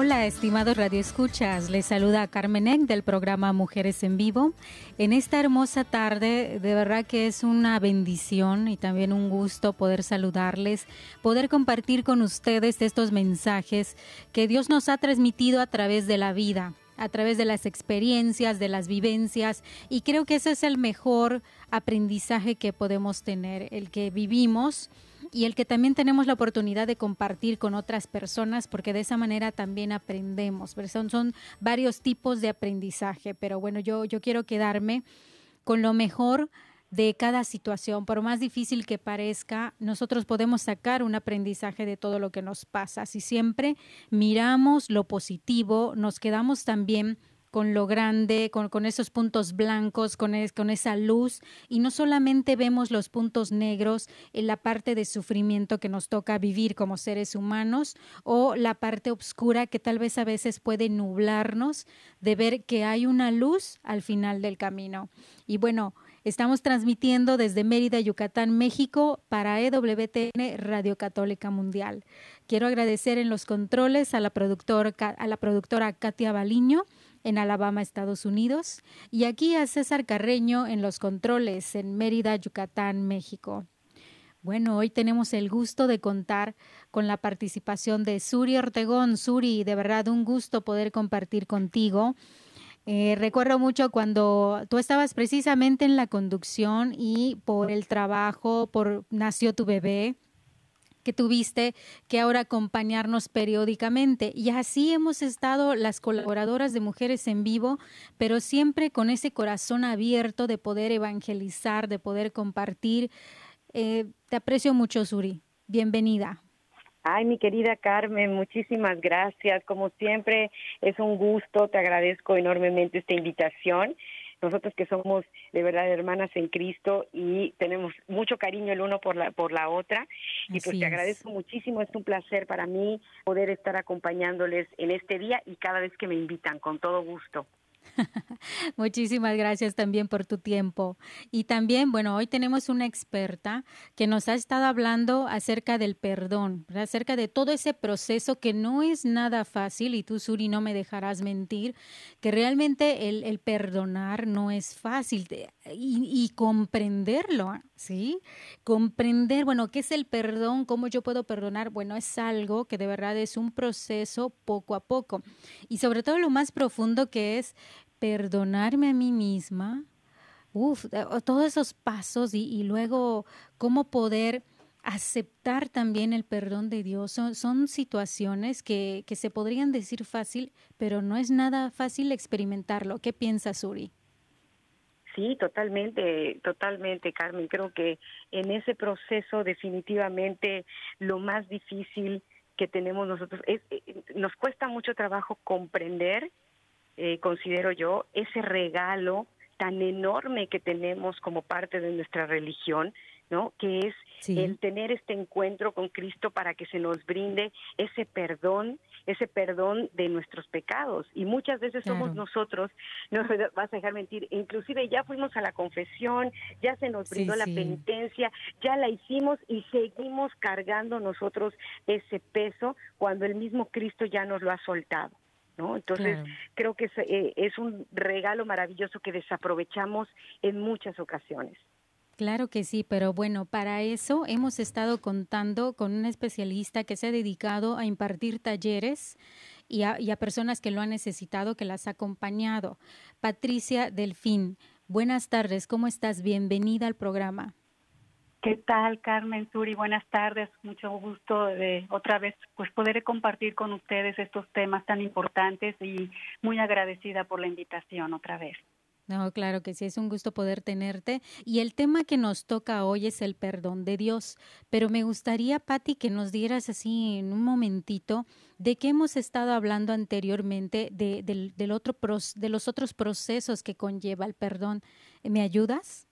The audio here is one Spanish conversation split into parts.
Hola, estimados radioescuchas. Les saluda Carmen Eck del programa Mujeres en Vivo. En esta hermosa tarde, de verdad que es una bendición y también un gusto poder saludarles, poder compartir con ustedes estos mensajes que Dios nos ha transmitido a través de la vida a través de las experiencias, de las vivencias, y creo que ese es el mejor aprendizaje que podemos tener, el que vivimos y el que también tenemos la oportunidad de compartir con otras personas, porque de esa manera también aprendemos. Son, son varios tipos de aprendizaje, pero bueno, yo, yo quiero quedarme con lo mejor de cada situación, por más difícil que parezca, nosotros podemos sacar un aprendizaje de todo lo que nos pasa. Si siempre miramos lo positivo, nos quedamos también con lo grande, con, con esos puntos blancos, con, es, con esa luz, y no solamente vemos los puntos negros en la parte de sufrimiento que nos toca vivir como seres humanos, o la parte oscura que tal vez a veces puede nublarnos de ver que hay una luz al final del camino. Y bueno, Estamos transmitiendo desde Mérida, Yucatán, México para EWTN Radio Católica Mundial. Quiero agradecer en los controles a la, productora, a la productora Katia Baliño en Alabama, Estados Unidos, y aquí a César Carreño en los controles en Mérida, Yucatán, México. Bueno, hoy tenemos el gusto de contar con la participación de Suri Ortegón. Suri, de verdad un gusto poder compartir contigo eh, recuerdo mucho cuando tú estabas precisamente en la conducción y por el trabajo, por nació tu bebé que tuviste que ahora acompañarnos periódicamente. Y así hemos estado las colaboradoras de Mujeres en Vivo, pero siempre con ese corazón abierto de poder evangelizar, de poder compartir. Eh, te aprecio mucho, Suri. Bienvenida. Ay, mi querida Carmen, muchísimas gracias. Como siempre, es un gusto, te agradezco enormemente esta invitación. Nosotros que somos de verdad hermanas en Cristo y tenemos mucho cariño el uno por la por la otra y pues te agradezco muchísimo, es un placer para mí poder estar acompañándoles en este día y cada vez que me invitan, con todo gusto. Muchísimas gracias también por tu tiempo. Y también, bueno, hoy tenemos una experta que nos ha estado hablando acerca del perdón, acerca de todo ese proceso que no es nada fácil, y tú, Suri, no me dejarás mentir, que realmente el, el perdonar no es fácil y, comprenderlo, ¿sí? Comprender, bueno, ¿qué es el perdón? ¿Cómo yo puedo perdonar? Bueno, es algo que de verdad es un proceso poco a poco. Y sobre todo lo más profundo que es perdonarme a mí misma, uf, todos esos pasos y, luego cómo poder aceptar también el perdón de Dios. Son, son situaciones que, que, se podrían decir fácil, pero no es nada fácil experimentarlo. ¿Qué piensas, Uri? Sí, totalmente, totalmente, Carmen. Creo que en ese proceso definitivamente lo más difícil que tenemos nosotros es, nos cuesta mucho trabajo comprender eh, considero yo, ese regalo tan enorme que tenemos como parte de nuestra religión, ¿no? Que es sí. el tener este encuentro con Cristo para que se nos brinde ese perdón, ese perdón de nuestros pecados. Y muchas veces claro. somos nosotros, no vas a dejar mentir, inclusive ya fuimos a la confesión, ya se nos brindó sí, la sí. penitencia, ya la hicimos y seguimos cargando nosotros ese peso cuando el mismo Cristo ya nos lo ha soltado. ¿no? Entonces, creo que es, eh, es un regalo maravilloso que desaprovechamos en muchas ocasiones. Claro que sí, pero bueno, para eso hemos estado contando con un especialista que se ha dedicado a impartir talleres y a, y a personas que lo han necesitado, que las ha acompañado. Patricia Delfín, buenas tardes, ¿cómo estás? Bienvenida al programa. ¿Qué tal, Carmen Suri? Buenas tardes. Mucho gusto de otra vez pues poder compartir con ustedes estos temas tan importantes y muy agradecida por la invitación otra vez. No, claro que sí, es un gusto poder tenerte. Y el tema que nos toca hoy es el perdón de Dios. Pero me gustaría, Patti, que nos dieras así en un momentito de qué hemos estado hablando anteriormente de, del, del otro de los otros procesos que conlleva el perdón. ¿Me ayudas?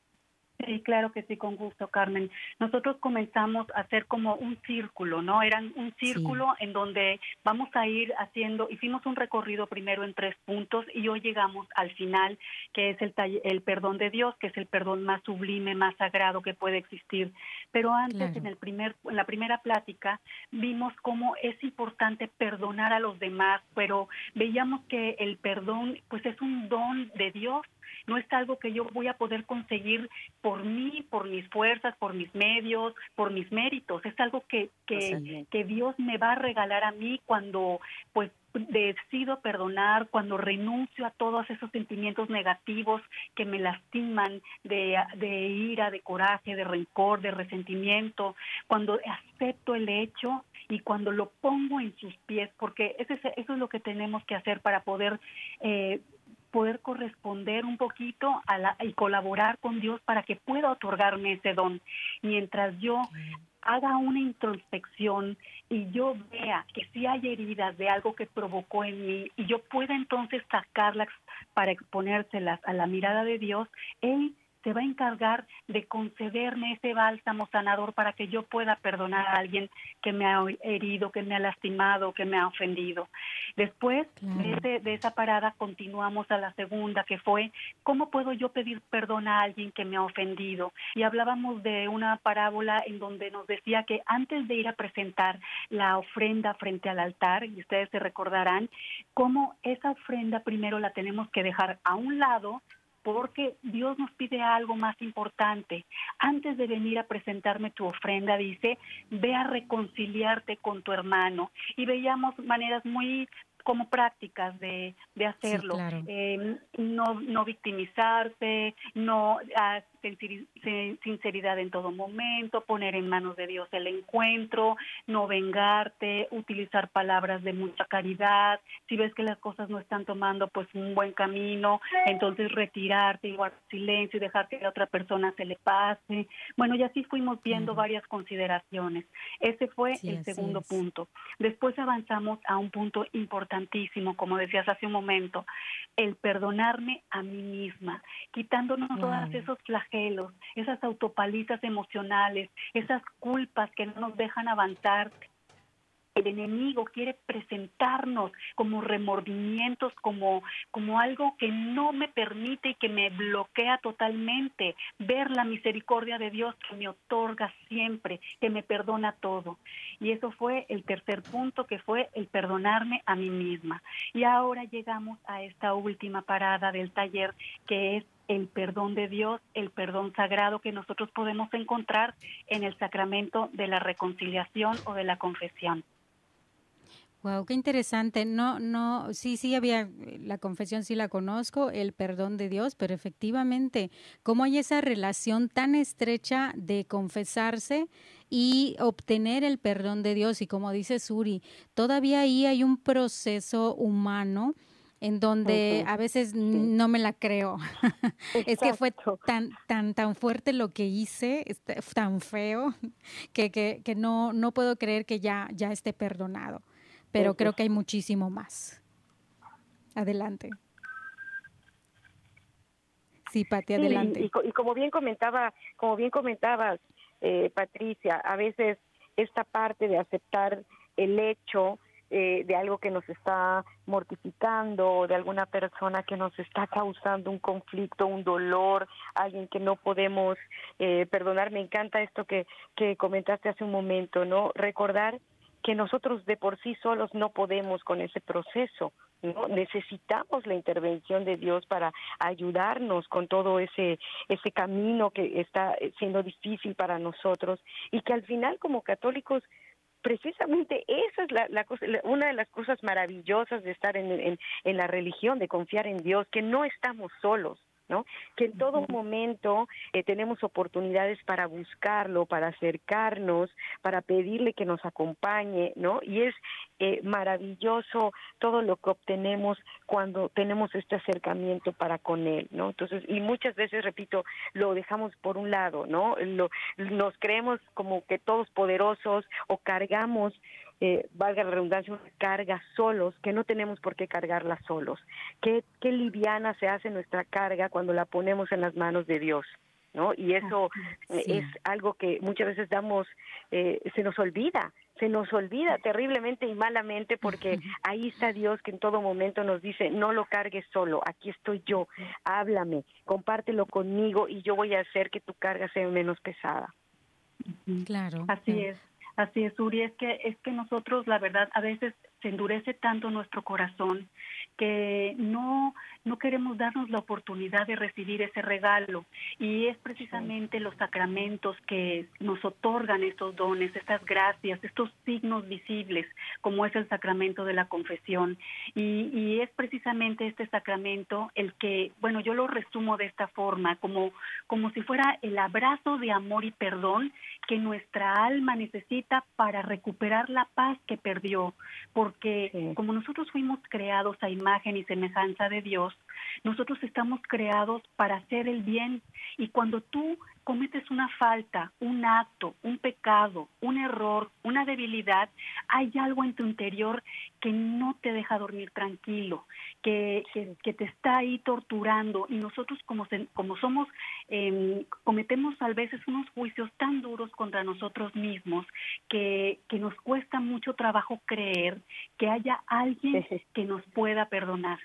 Sí, claro que sí, con gusto, Carmen. Nosotros comenzamos a hacer como un círculo, ¿no? Eran un círculo en donde vamos a ir haciendo, hicimos un recorrido primero en tres puntos y hoy llegamos al final, que es el, el perdón de Dios, que es el perdón más sublime, más sagrado que puede existir. Pero antes, en, el primer, en la primera plática, vimos cómo es importante perdonar a los demás, pero veíamos que el perdón, pues es un don de Dios no es algo que yo voy a poder conseguir por mí, por mis fuerzas, por mis medios, por mis méritos, es algo que, que, que Dios me va a regalar a mí cuando pues decido perdonar, cuando renuncio a todos esos sentimientos negativos que me lastiman de, de, ira, de coraje, de rencor, de resentimiento, cuando acepto el hecho y cuando lo pongo en sus pies, porque eso es, eso es lo que tenemos que hacer para poder eh, poder corresponder un poquito a la, y colaborar con Dios para que pueda otorgarme ese don. Mientras yo haga una introspección y yo vea que si hay heridas de algo que provocó en mí y yo pueda entonces sacarlas para exponérselas a la mirada de Dios, Él se va a encargar de concederme ese bálsamo sanador para que yo pueda perdonar a alguien que me ha herido, que me ha lastimado, que me ha ofendido. Después de, de, esa parada continuamos a la segunda, que fue, ¿cómo puedo yo pedir perdón a alguien que me ha ofendido? Y hablábamos de una parábola en donde nos decía que antes de ir a presentar la ofrenda frente al altar, y ustedes se recordarán, cómo esa ofrenda primero la tenemos que dejar a un lado porque Dios nos pide algo más importante. Antes de venir a presentarme tu ofrenda, dice, ve a reconciliarte con tu hermano. Y veíamos maneras muy como prácticas de, de hacerlo. Em, no, no victimizarse, no ah, sinceridad en todo momento, poner en manos de Dios el encuentro, no vengarte, utilizar palabras de mucha caridad. Si ves que las cosas no están tomando pues un buen camino, entonces retirarte y guardar silencio y dejar que a otra persona se le pase. Bueno, y así fuimos viendo varias consideraciones. Ese fue el segundo punto. Después avanzamos a un punto importantísimo, como decías hace un momento, el perdonarme a mí misma, quitándonos todos esos flagelos esas autopalizas emocionales, esas culpas que no nos dejan avanzar. El enemigo quiere presentarnos como remordimientos, como, como algo que no me permite y que me bloquea totalmente. Ver la misericordia de Dios que me otorga siempre, que me perdona todo. Y eso fue el tercer punto, que fue el perdonarme a mí misma. Y ahora llegamos a esta última parada del taller, que es el perdón de Dios, el perdón sagrado que nosotros podemos encontrar en el sacramento de la reconciliación o de la confesión. Wow, qué interesante. No, no, sí, sí había la confesión, sí la conozco, el perdón de Dios, pero efectivamente, cómo hay esa relación tan estrecha de confesarse y obtener el perdón de Dios y como dice Suri, todavía ahí hay un proceso humano en donde a veces no me la creo. es que fue tan, tan, tan fuerte lo que hice, este, tan feo, que, que, que no, no puedo creer que ya, ya esté perdonado. Pero creo que hay muchísimo más. Adelante. Sí, Pati, adelante. y, como bien comentaba, como bien comentabas, eh, Patricia, a veces esta parte de aceptar el hecho eh, de algo que nos está mortificando, de alguna persona que nos está causando un conflicto, un dolor, alguien que no podemos eh, perdonar. Me encanta esto que, que comentaste hace un momento, ¿no? Recordar que nosotros de por sí solos no podemos con ese proceso, ¿no? Necesitamos la intervención de Dios para ayudarnos con todo ese, ese camino que está siendo difícil para nosotros y que al final como católicos precisamente esa es la, cosa, una de las cosas maravillosas de estar en, en, la religión, de confiar en Dios, que no estamos solos. ¿No? Que en todo momento eh, tenemos oportunidades para buscarlo, para acercarnos, para pedirle que nos acompañe, ¿no? Y es eh, maravilloso todo lo que obtenemos cuando tenemos este acercamiento para con él, ¿no? Entonces, y muchas veces, repito, lo dejamos por un lado, ¿no? Lo, nos creemos como que todos poderosos o cargamos eh, valga la redundancia, una carga solos, que no tenemos por qué cargarla solos. Qué, qué liviana se hace nuestra carga cuando la ponemos en las manos de Dios. ¿No? Y eso es algo que muchas veces damos, eh, se nos olvida, se nos olvida terriblemente y malamente porque ahí está Dios que en todo momento nos dice, no lo cargues solo, aquí estoy yo, háblame, compártelo conmigo y yo voy a hacer que tu carga sea menos pesada. Claro. Así es. Así es, Uri, es que, es que nosotros, la verdad, a veces se endurece tanto nuestro corazón que no, no queremos darnos la oportunidad de recibir ese regalo. Y es precisamente los sacramentos que nos otorgan estos dones, estas gracias, estos signos visibles, como es el sacramento de la confesión. Y, y es precisamente este sacramento el que, bueno, yo lo resumo de esta forma, como, como si fuera el abrazo de amor y perdón que nuestra alma necesita para recuperar la paz que perdió. Porque como nosotros fuimos creados a imagen y semejanza de Dios, nosotros estamos creados para hacer el bien y cuando tú cometes una falta, un acto, un pecado, un error, una debilidad, hay algo en tu interior que no te deja dormir tranquilo, que, que, te está ahí torturando. Y nosotros como, como somos, em, cometemos a veces unos juicios tan duros contra nosotros mismos que, que nos cuesta mucho trabajo creer que haya alguien que nos pueda perdonar.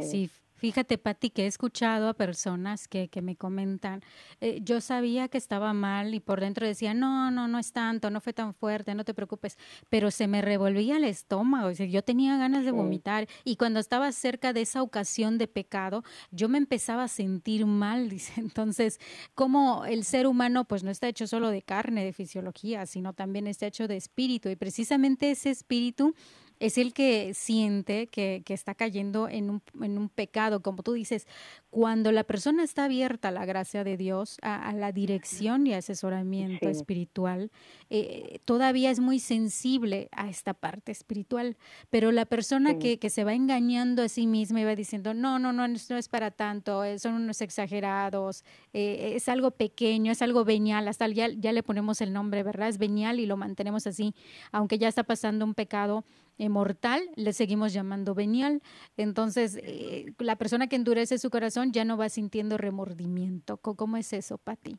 Sí, Fíjate, Patti, que he escuchado a personas que, que me comentan, eh, yo sabía que estaba mal y por dentro decía, no, no, no es tanto, no fue tan fuerte, no te preocupes, pero se me revolvía el estómago, yo tenía ganas de vomitar y cuando estaba cerca de esa ocasión de pecado, yo me empezaba a sentir mal, dice. Entonces, como el ser humano pues no está hecho solo de carne, de fisiología, sino también está hecho de espíritu y precisamente ese espíritu es el que siente que, que está cayendo en un, en un, pecado, como tú dices, cuando la persona está abierta a la gracia de Dios, a, la dirección y asesoramiento espiritual, eh, todavía es muy sensible a esta parte espiritual, pero la persona que, que, se va engañando a sí misma y va diciendo, no, no, no, no es para tanto, eh, son unos exagerados, eh, es algo pequeño, es algo venial, hasta ya, ya le ponemos el nombre, ¿verdad? Es venial y lo mantenemos así, aunque ya está pasando un pecado eh, mortal, le seguimos llamando venial. Entonces, eh, la persona que endurece su corazón ya no va sintiendo remordimiento. ¿Cómo es eso, Pati?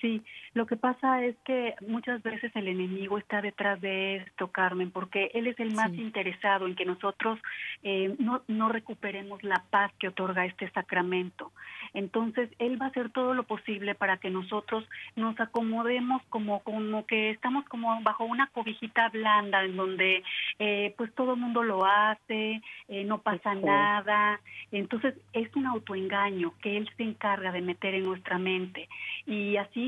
Sí, lo que pasa es que muchas veces el enemigo está detrás de esto, Carmen, porque él es el más interesado en que nosotros eh, no, no recuperemos la paz que otorga este sacramento. Entonces, él va a hacer todo lo posible para que nosotros nos acomodemos como, como que estamos como bajo una cobijita blanda en donde eh, pues todo el mundo lo hace, eh, no pasa nada. Entonces, es un autoengaño que él se encarga de meter en nuestra mente. Y así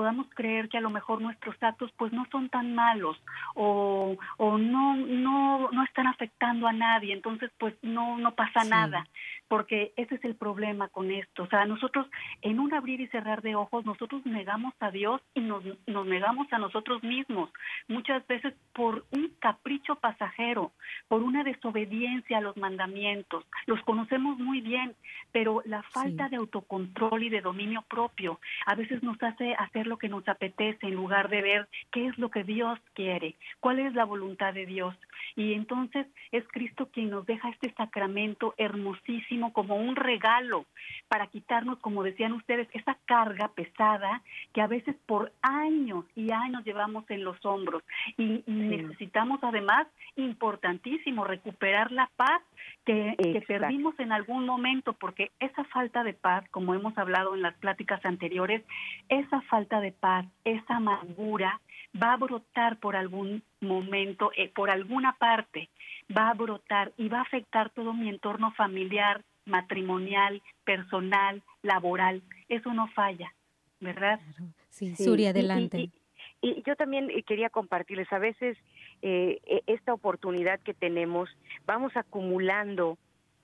podamos creer que a lo mejor nuestros actos pues no son tan malos o, o no, no, no están afectando a nadie, entonces pues no, no pasa nada, porque ese es el problema con esto. O sea, nosotros en un abrir y cerrar de ojos, nosotros negamos a Dios y nos, nos negamos a nosotros mismos, muchas veces por un capricho pasajero, por una desobediencia a los mandamientos. Los conocemos muy bien, pero la falta de autocontrol y de dominio propio a veces nos hace hacer lo que nos apetece en lugar de ver qué es lo que Dios quiere, cuál es la voluntad de Dios. Y entonces es Cristo quien nos deja este sacramento hermosísimo como un regalo para quitarnos, como decían ustedes, esa carga pesada que a veces por años y años llevamos en los hombros. Y, necesitamos además, importantísimo, recuperar la paz que, que, perdimos en algún momento, porque esa falta de paz, como hemos hablado en las pláticas anteriores, esa falta de paz, esa amargura, va a brotar por algún momento, eh, por alguna parte, va a brotar y va a afectar todo mi entorno familiar, matrimonial, personal, laboral. Eso no falla, ¿verdad? Sí, Suri, adelante. Y, yo también eh, quería compartirles, a veces eh, e, esta oportunidad que tenemos, vamos acumulando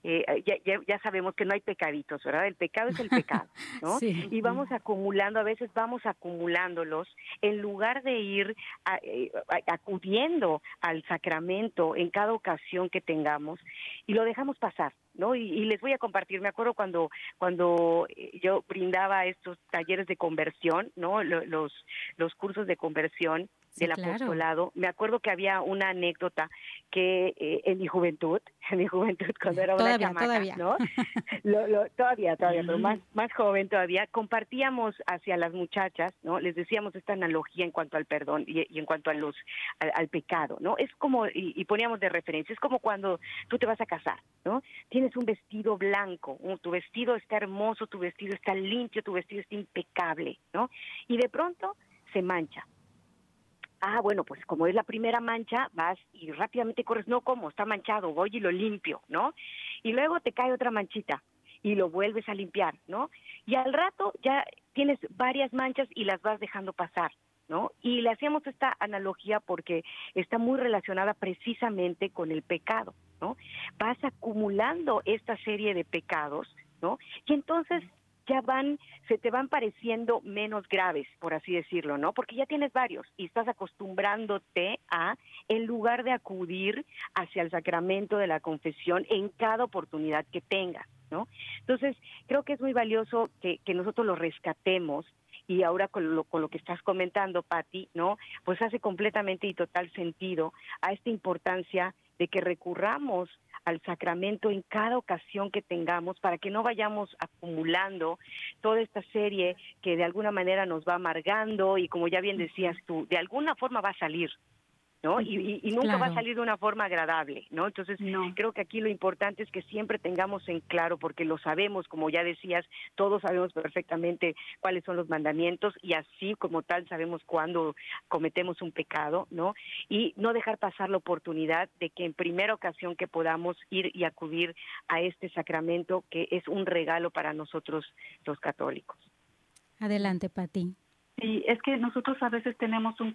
eh, ya, ya, sabemos que no hay pecaditos, ¿verdad? El pecado es el pecado, ¿no? Y vamos acumulando, a veces vamos acumulándolos en lugar de ir eh, acudiendo al sacramento en cada ocasión que tengamos y lo dejamos pasar. ¿no? Y, les voy a compartir, me acuerdo cuando cuando eh, yo brindaba estos talleres de conversión, ¿no? Los los cursos de conversión del apostolado. Me acuerdo que había una anécdota que eh, en mi juventud, en mi juventud cuando era una chamaca, todavía. ¿no? todavía, todavía, pero más, más joven todavía, compartíamos hacia las muchachas, ¿no? Les decíamos esta analogía en cuanto al perdón y, en cuanto a los al, pecado, ¿no? Es como y, poníamos de referencia, es como cuando tú te vas a casar, ¿no? Tienes un vestido blanco, tu vestido está hermoso, tu vestido está limpio, tu vestido está impecable, ¿no? Y de pronto se mancha ah, bueno, pues como es la primera mancha, vas y rápidamente corres, no como, está manchado, voy y lo limpio, ¿no? Y luego te cae otra manchita y lo vuelves a limpiar, ¿no? Y al rato ya tienes varias manchas y las vas dejando pasar, ¿no? Y le hacemos esta analogía porque está muy relacionada precisamente con el pecado, ¿no? Vas acumulando esta serie de pecados, ¿no? Y entonces ya van, se te van pareciendo menos graves, por así decirlo, ¿no? Porque ya tienes varios y estás acostumbrándote a, en lugar de acudir hacia el sacramento de la confesión en cada oportunidad que tengas, ¿no? Entonces, creo que es muy valioso que, que nosotros lo rescatemos y ahora con lo, con lo que estás comentando, Patti, ¿no? Pues hace completamente y total sentido a esta importancia de que recurramos al sacramento en cada ocasión que tengamos para que no vayamos acumulando toda esta serie que de alguna manera nos va amargando y como ya bien decías tú, de alguna forma va a salir, ¿no? Y, nunca va a salir de una forma agradable, ¿no? Entonces, creo que aquí lo importante es que siempre tengamos en claro, porque lo sabemos, como ya decías, todos sabemos perfectamente cuáles son los mandamientos y así como tal sabemos cuándo cometemos un pecado, ¿no? Y no dejar pasar la oportunidad de que en primera ocasión que podamos ir y acudir a este sacramento, que es un regalo para nosotros los católicos. Adelante, Pati. Sí, es que nosotros a veces tenemos un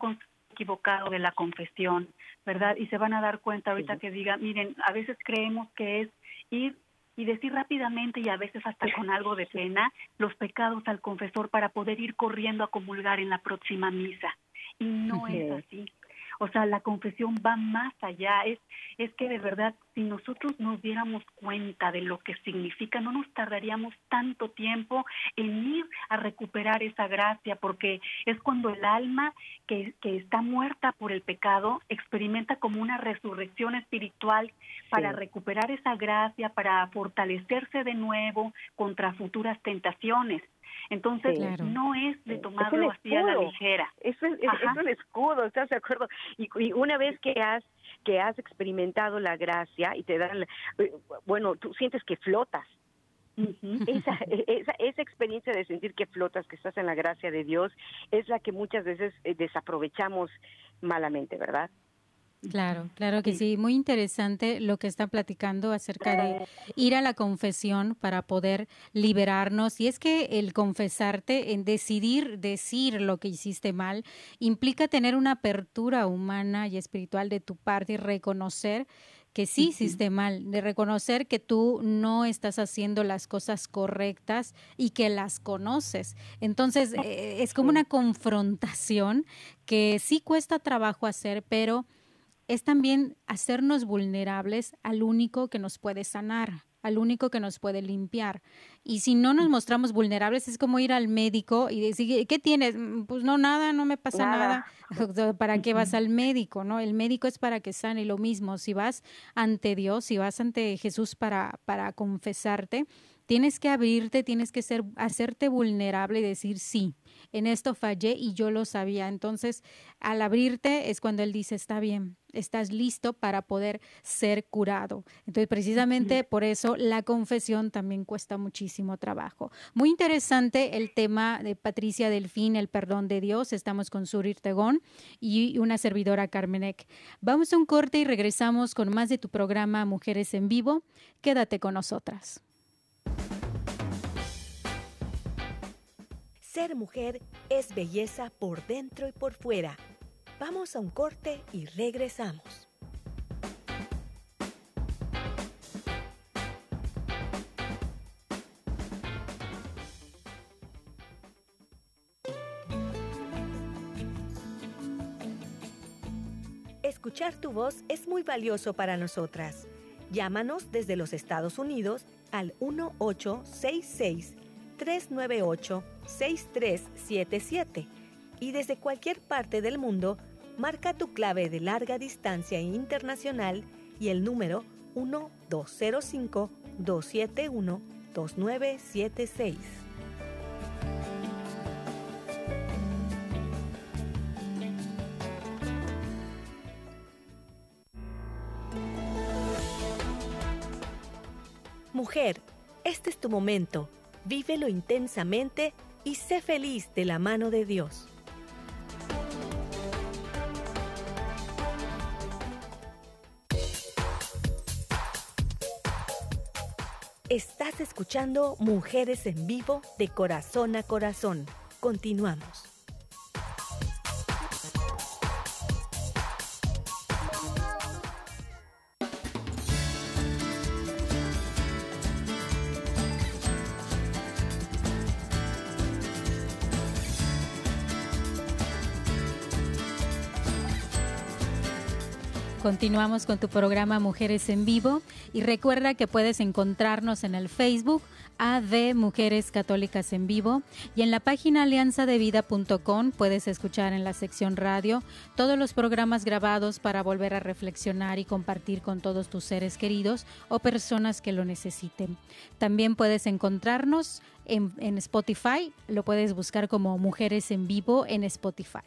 equivocado de la confesión, ¿verdad? Y se van a dar cuenta ahorita que diga, miren, a veces creemos que es ir y decir rápidamente y a veces hasta con algo de pena los pecados al confesor para poder ir corriendo a comulgar en la próxima misa. Y no es así. O sea, la confesión va más allá. Es, es que de verdad, si nosotros nos diéramos cuenta de lo que significa, no nos tardaríamos tanto tiempo en ir a recuperar esa gracia, porque es cuando el alma que, que está muerta por el pecado experimenta como una resurrección espiritual para recuperar esa gracia, para fortalecerse de nuevo contra futuras tentaciones. Entonces, no es de tomarlo así a la ligera. Eso es, es, un escudo, ¿estás de acuerdo? Y, y, una vez que has que has experimentado la gracia y te dan, eh, bueno, tú sientes que flotas. esa, esa, esa experiencia de sentir que flotas, que estás en la gracia de Dios, es la que muchas veces eh, desaprovechamos malamente, ¿verdad? Claro, claro que sí. Muy interesante lo que está platicando acerca de ir a la confesión para poder liberarnos. Y es que el confesarte, en decidir decir lo que hiciste mal, implica tener una apertura humana y espiritual de tu parte y reconocer que sí hiciste mal, de reconocer que tú no estás haciendo las cosas correctas y que las conoces. Entonces, eh, es como una confrontación que sí cuesta trabajo hacer, pero es también hacernos vulnerables al único que nos puede sanar, al único que nos puede limpiar. Y si no nos mostramos vulnerables, es como ir al médico y decir, ¿qué tienes? Mm, pues no, nada, no me pasa nada. ¿Para qué vas al médico? ¿No? El médico es para que sane lo mismo. Si vas ante Dios, si vas ante Jesús para, para confesarte, Tienes que abrirte, tienes que ser, hacerte vulnerable y decir sí en esto fallé y yo lo sabía. Entonces, al abrirte es cuando Él dice, está bien, estás listo para poder ser curado. Entonces, precisamente por eso la confesión también cuesta muchísimo trabajo. Muy interesante el tema de Patricia Delfín, el perdón de Dios. Estamos con Surir Tegón y una servidora Carmenek. Vamos a un corte y regresamos con más de tu programa Mujeres en Vivo. Quédate con nosotras. Ser mujer es belleza por dentro y por fuera. Vamos a un corte y regresamos. Escuchar tu voz es muy valioso para nosotras. Llámanos desde los Estados Unidos al 1866 398-6377 y desde cualquier parte del mundo, marca tu clave de larga distancia internacional y el número 1205-271-2976. Mujer, este es tu momento vívelo intensamente y sé feliz de la mano de Dios. Estás escuchando Mujeres en Vivo de Corazón a Corazón. Continuamos. Continuamos con tu programa Mujeres en Vivo y recuerda que puedes encontrarnos en el Facebook AD Mujeres Católicas en Vivo y en la página alianzadevida.com puedes escuchar en la sección radio todos los programas grabados para volver a reflexionar y compartir con todos tus seres queridos o personas que lo necesiten. También puedes encontrarnos en, en, Spotify, lo puedes buscar como Mujeres en Vivo en Spotify.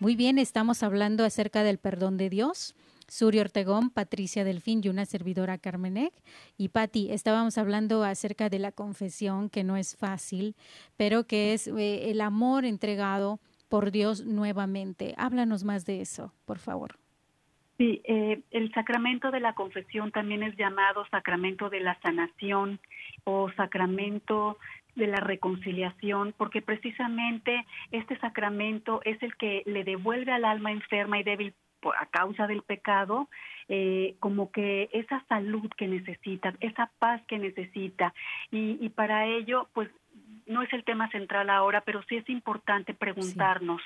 Muy bien, estamos hablando acerca del perdón de Dios. Suri Ortegón, Patricia Delfín y una servidora Carmenek. Y Patti, estábamos hablando acerca de la confesión, que no es fácil, pero que es eh, el amor entregado por Dios nuevamente. Háblanos más de eso, por favor. Sí, eh, el sacramento de la confesión también es llamado sacramento de la sanación o sacramento de la reconciliación, porque precisamente este sacramento es el que le devuelve al alma enferma y débil a causa del pecado, eh, como que esa salud que necesita, esa paz que necesita. Y, para ello, pues no es el tema central ahora, pero sí es importante preguntarnos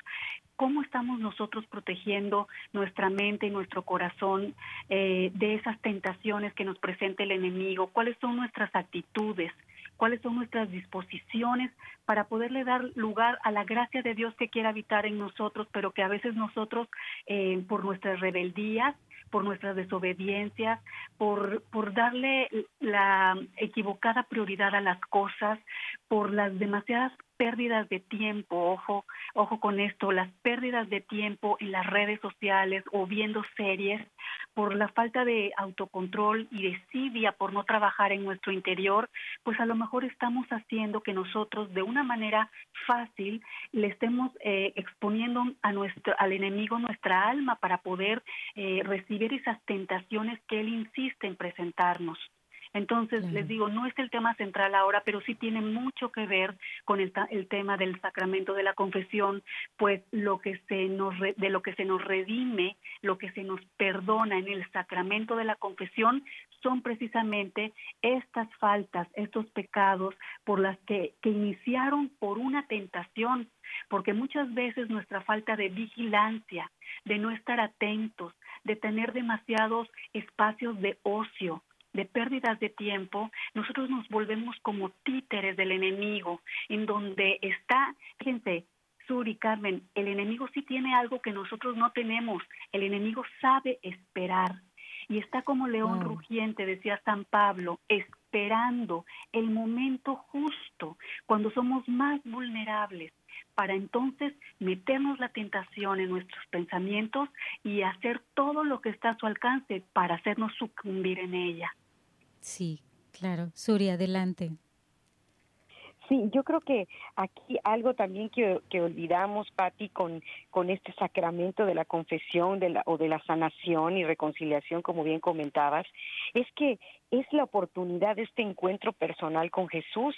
cómo estamos nosotros protegiendo nuestra mente y nuestro corazón eh, de esas tentaciones que nos presenta el enemigo, cuáles son nuestras actitudes, cuáles son nuestras disposiciones para poderle dar lugar a la gracia de Dios que quiere habitar en nosotros, pero que a veces nosotros, eh, por nuestras rebeldías, por nuestras desobediencias, por, por darle la equivocada prioridad a las cosas, por las demasiadas pérdidas de tiempo, ojo, ojo con esto, las pérdidas de tiempo en las redes sociales o viendo series, por la falta de autocontrol y desidia por no trabajar en nuestro interior, pues a lo mejor estamos haciendo que nosotros de una manera fácil le estemos eh, exponiendo a nuestro, al enemigo nuestra alma para poder eh, recibir esas tentaciones que él insiste en presentarnos. Entonces, les digo, no es el tema central ahora, pero sí tiene mucho que ver con el, el, tema del sacramento de la confesión, pues lo que se nos de lo que se nos redime, lo que se nos perdona en el sacramento de la confesión son precisamente estas faltas, estos pecados por las que, que iniciaron por una tentación, porque muchas veces nuestra falta de vigilancia, de no estar atentos, de tener demasiados espacios de ocio, de pérdidas de tiempo, nosotros nos volvemos como títeres del enemigo, en donde está, fíjense, Suri, Carmen, el enemigo sí tiene algo que nosotros no tenemos, el enemigo sabe esperar y está como león rugiente, decía San Pablo, esperando el momento justo, cuando somos más vulnerables, para entonces meternos la tentación en nuestros pensamientos y hacer todo lo que está a su alcance para hacernos sucumbir en ella. Sí, claro. Suri, adelante. Sí, yo creo que aquí algo también que, olvidamos, Patti, con, con este sacramento de la confesión de la, o de la sanación y reconciliación, como bien comentabas, es que es la oportunidad de este encuentro personal con Jesús.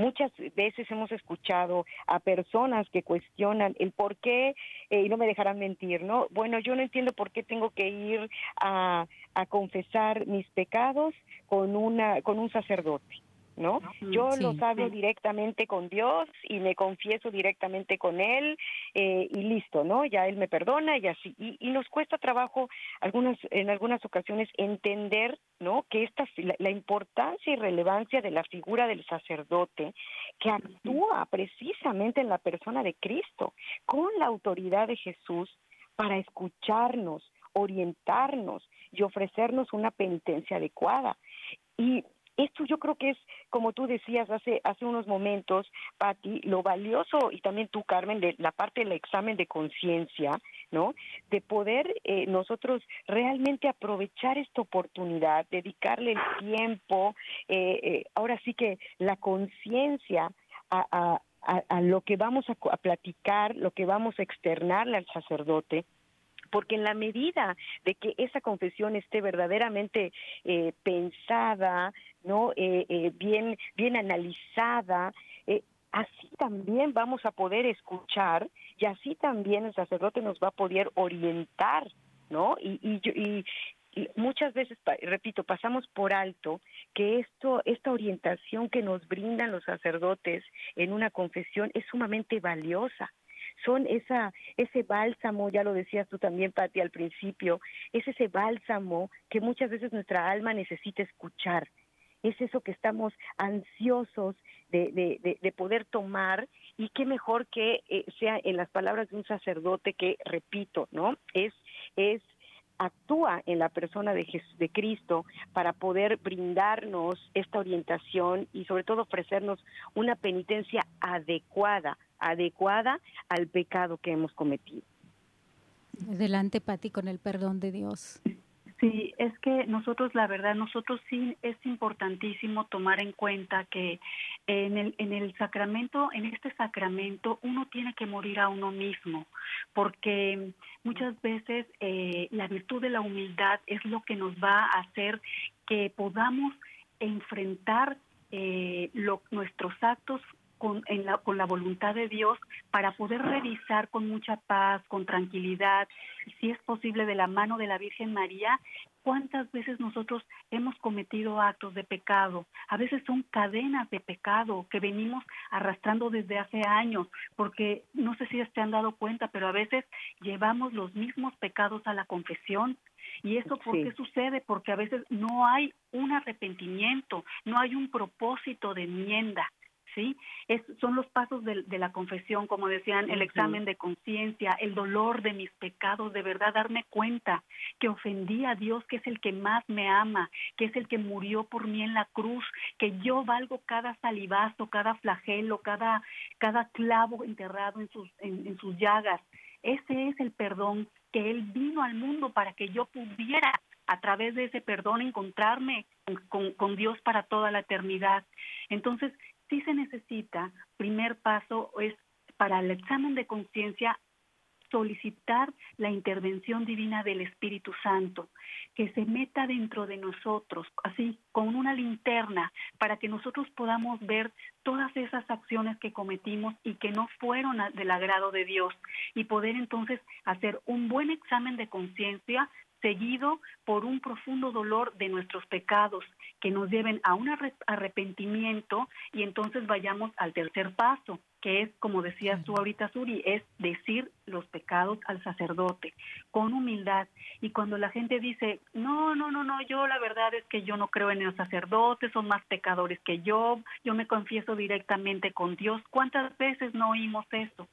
Muchas veces hemos escuchado a personas que cuestionan el por qué, eh, y no me dejarán mentir, ¿no? Bueno, yo no entiendo por qué tengo que ir a, a confesar mis pecados con, una, con un sacerdote. ¿No? Yo los hablo directamente con Dios y me confieso directamente con Él eh, y listo, ¿no? Ya Él me perdona y así. Y, y, nos cuesta trabajo algunas, en algunas ocasiones entender, ¿no? Que esta, la, la, importancia y relevancia de la figura del sacerdote que actúa precisamente en la persona de Cristo, con la autoridad de Jesús para escucharnos, orientarnos y ofrecernos una penitencia adecuada. Y esto yo creo que es, como tú decías hace, hace unos momentos, Patti, lo valioso, y también tú, Carmen, de la parte del examen de conciencia, ¿no? De poder eh, nosotros realmente aprovechar esta oportunidad, dedicarle el tiempo, eh, eh, ahora sí que la conciencia a, a, a, lo que vamos a, a platicar, lo que vamos a externarle al sacerdote, porque en la medida de que esa confesión esté verdaderamente eh, pensada, no, eh, eh, bien, bien analizada, eh, así también vamos a poder escuchar y así también el sacerdote nos va a poder orientar, ¿no? Y, y, y, y muchas veces, repito, pasamos por alto que esto, esta orientación que nos brindan los sacerdotes en una confesión es sumamente valiosa son esa, ese bálsamo, ya lo decías tú también, Pati, al principio, es ese bálsamo que muchas veces nuestra alma necesita escuchar. Es eso que estamos ansiosos de, de, de, de poder tomar y qué mejor que eh, sea en las palabras de un sacerdote que, repito, ¿no? Es, es actúa en la persona de, Jesús, de Cristo para poder brindarnos esta orientación y sobre todo ofrecernos una penitencia adecuada, adecuada al pecado que hemos cometido. Adelante, Pati, con el perdón de Dios. Sí, es que nosotros, la verdad, nosotros sí es importantísimo tomar en cuenta que en el, en el sacramento, en este sacramento, uno tiene que morir a uno mismo, porque muchas veces eh, la virtud de la humildad es lo que nos va a hacer que podamos enfrentar eh, lo, nuestros actos con, en la, con la voluntad de Dios para poder revisar con mucha paz, con tranquilidad, y si es posible de la mano de la Virgen María, cuántas veces nosotros hemos cometido actos de pecado. A veces son cadenas de pecado que venimos arrastrando desde hace años, porque no sé si se han dado cuenta, pero a veces llevamos los mismos pecados a la confesión ¿Y eso por sí. qué sucede? Porque a veces no hay un arrepentimiento, no hay un propósito de enmienda. ¿Sí? Es, son los pasos de, de, la confesión, como decían, el examen de conciencia, el dolor de mis pecados, de verdad darme cuenta que ofendí a Dios, que es el que más me ama, que es el que murió por mí en la cruz, que yo valgo cada salivazo, cada flagelo, cada, cada clavo enterrado en sus, en, en sus llagas. Ese es el perdón que Él vino al mundo para que yo pudiera a través de ese perdón encontrarme con, con, Dios para toda la eternidad. Entonces, sí se necesita, primer paso es para el examen de conciencia solicitar la intervención divina del Espíritu Santo, que se meta dentro de nosotros, así con una linterna, para que nosotros podamos ver todas esas acciones que cometimos y que no fueron del agrado de Dios, y poder entonces hacer un buen examen de conciencia seguido por un profundo dolor de nuestros pecados que nos lleven a un arrepentimiento y entonces vayamos al tercer paso, que es, como decías tú ahorita, Suri, es decir los pecados al sacerdote con humildad. Y cuando la gente dice, no, no, no, no, yo la verdad es que yo no creo en los sacerdotes, son más pecadores que yo, yo me confieso directamente con Dios, ¿cuántas veces no oímos eso?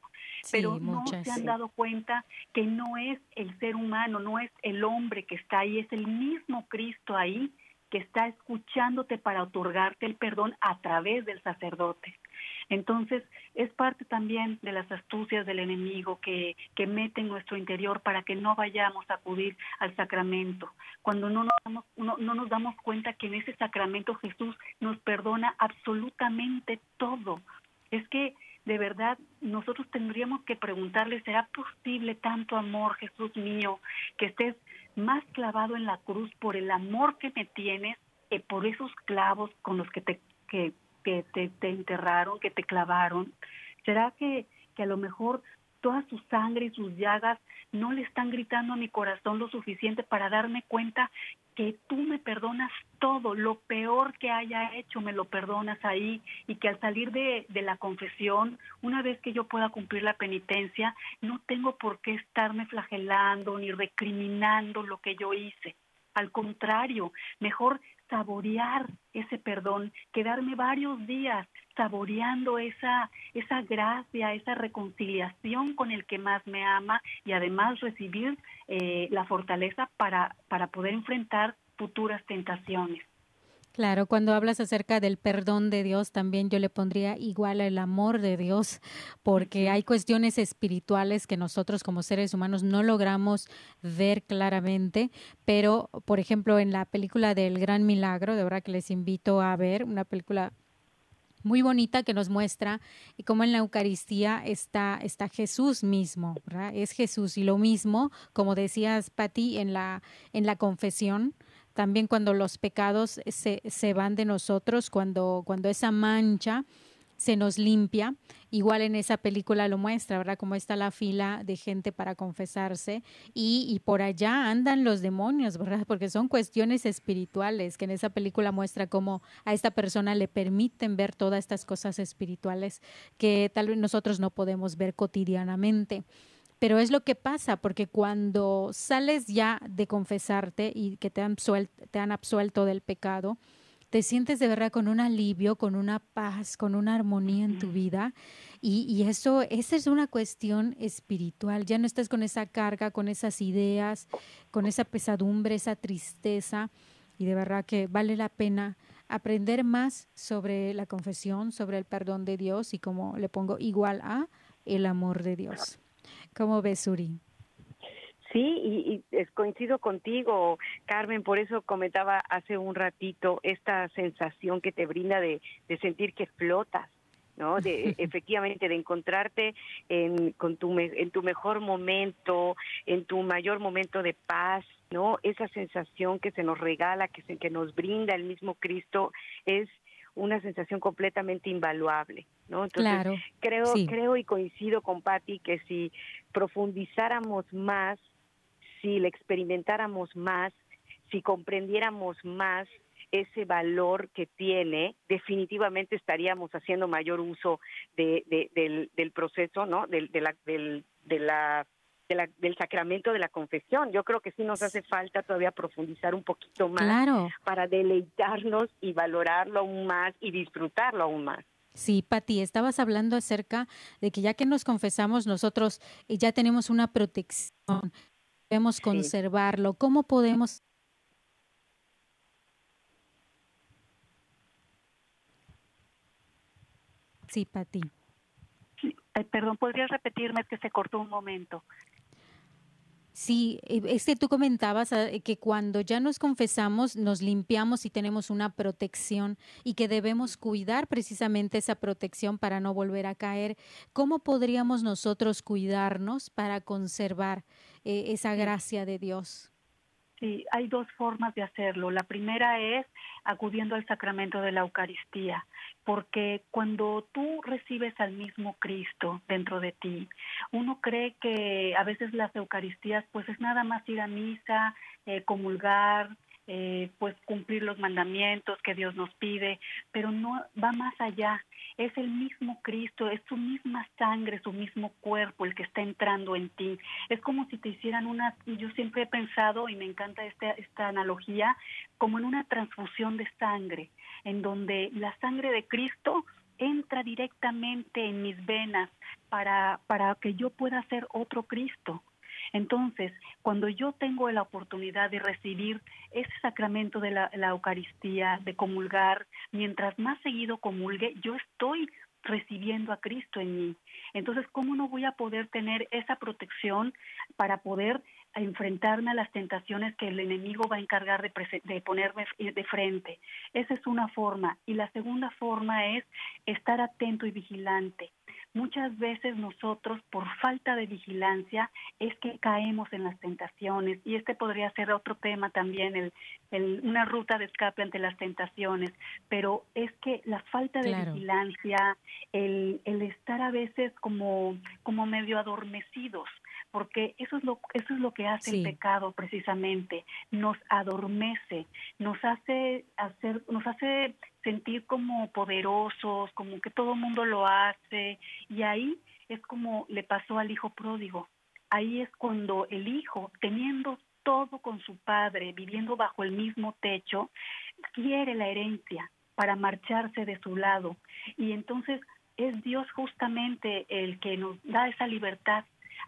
Pero sí, no muchas, se han dado cuenta que no es el ser humano, no es el hombre que está ahí, es el mismo Cristo ahí que está escuchándote para otorgarte el perdón a través del sacerdote. Entonces, es parte también de las astucias del enemigo que, que mete en nuestro interior para que no vayamos a acudir al sacramento. Cuando no nos, damos, no, no nos damos cuenta que en ese sacramento Jesús nos perdona absolutamente todo. Es que de verdad nosotros tendríamos que preguntarle, ¿será posible tanto amor, Jesús mío, que estés más clavado en la cruz por el amor que me tienes que por esos clavos con los que te, que te, te enterraron, que te clavaron? ¿Será que, que a lo mejor toda su sangre y sus llagas no le están gritando a mi corazón lo suficiente para darme cuenta que tú me perdonas todo, lo peor que haya hecho me lo perdonas ahí y que al salir de, de, la confesión, una vez que yo pueda cumplir la penitencia, no tengo por qué estarme flagelando ni recriminando lo que yo hice. Al contrario, mejor saborear ese perdón, quedarme varios días saboreando esa, esa gracia, esa reconciliación con el que más me ama y además recibir eh, la fortaleza para, para poder enfrentar futuras tentaciones. Claro, cuando hablas acerca del perdón de Dios, también yo le pondría igual el amor de Dios, porque hay cuestiones espirituales que nosotros como seres humanos no logramos ver claramente, pero por ejemplo en la película del Gran Milagro, de verdad que les invito a ver, una película muy bonita que nos muestra cómo en la Eucaristía está, está Jesús mismo, ¿verdad? Es Jesús y lo mismo, como decías, Pati, en la, en la confesión, también cuando los pecados se, se van de nosotros, cuando, cuando esa mancha se nos limpia. Igual en esa película lo muestra, ¿verdad? Como está la fila de gente para confesarse y, y, por allá andan los demonios, ¿verdad? Porque son cuestiones espirituales, que en esa película muestra cómo a esta persona le permiten ver todas estas cosas espirituales que tal vez nosotros no podemos ver cotidianamente. Pero es lo que pasa, porque cuando sales ya de confesarte y que te han, te han absuelto del pecado, te sientes de verdad con un alivio, con una paz, con una armonía en tu vida. Y, y, eso, esa es una cuestión espiritual. Ya no estás con esa carga, con esas ideas, con esa pesadumbre, esa tristeza. Y de verdad que vale la pena aprender más sobre la confesión, sobre el perdón de Dios y como le pongo igual a el amor de Dios. ¿Cómo ves? Sí, y, y, coincido contigo, Carmen, por eso comentaba hace un ratito esta sensación que te brinda de, de sentir que flotas, ¿no? De efectivamente de encontrarte en con tu en tu mejor momento, en tu mayor momento de paz, ¿no? Esa sensación que se nos regala, que se que nos brinda el mismo Cristo es una sensación completamente invaluable, ¿no? Entonces, creo, creo y coincido con Patti que si profundizáramos más, si le experimentáramos más, si comprendiéramos más ese valor que tiene, definitivamente estaríamos haciendo mayor uso de, del, del proceso, ¿no? Del, de la, del, de la del sacramento de la confesión. Yo creo que sí nos hace falta todavía profundizar un poquito más para deleitarnos y valorarlo aún más y disfrutarlo aún más. Sí, Pati, estabas hablando acerca de que ya que nos confesamos nosotros y ya tenemos una protección, debemos conservarlo. ¿Cómo podemos Sí, Pati. perdón, ¿podrías repetirme? Es que se cortó un momento. Sí, eh, es que tú comentabas ah, que cuando ya nos confesamos, nos limpiamos y tenemos una protección y que debemos cuidar precisamente esa protección para no volver a caer. ¿Cómo podríamos nosotros cuidarnos para conservar eh, esa gracia de Dios? Sí, hay dos formas de hacerlo. La primera es acudiendo al sacramento de la Eucaristía, porque cuando tú recibes al mismo Cristo dentro de ti, uno cree que a veces las Eucaristías pues es nada más ir a misa, eh, comulgar, eh, pues cumplir los mandamientos que Dios nos pide, pero no va más allá. Es el mismo Cristo, es su misma sangre, su mismo cuerpo el que está entrando en ti. Es como si te hicieran una, yo siempre he pensado, y me encanta esta, esta analogía, como en una transfusión de sangre, en donde la sangre de Cristo entra directamente en mis venas para, para que yo pueda ser otro Cristo Entonces, cuando yo tengo la oportunidad de recibir ese sacramento de la, la Eucaristía, de comulgar, mientras más seguido comulgue, yo estoy recibiendo a Cristo en mí. Entonces, ¿cómo no voy a poder tener esa protección para poder enfrentarme a las tentaciones que el enemigo va a encargar de, de, ponerme de frente? Esa es una forma. Y la segunda forma es estar atento y vigilante. Muchas veces nosotros, por falta de vigilancia, es que caemos en las tentaciones. Y este podría ser otro tema también, el, el, una ruta de escape ante las tentaciones. Pero es que la falta de vigilancia, el, el estar a veces como, como medio adormecidos, porque eso es lo eso es lo que hace el pecado precisamente. Nos adormece nos hace hacer nos hace sentir como poderosos como que todo el mundo lo hace. Y ahí es como le pasó al hijo pródigo. Ahí es cuando el hijo teniendo todo con su padre viviendo bajo el mismo techo quiere la herencia para marcharse de su lado. Y entonces es Dios justamente el que nos da esa libertad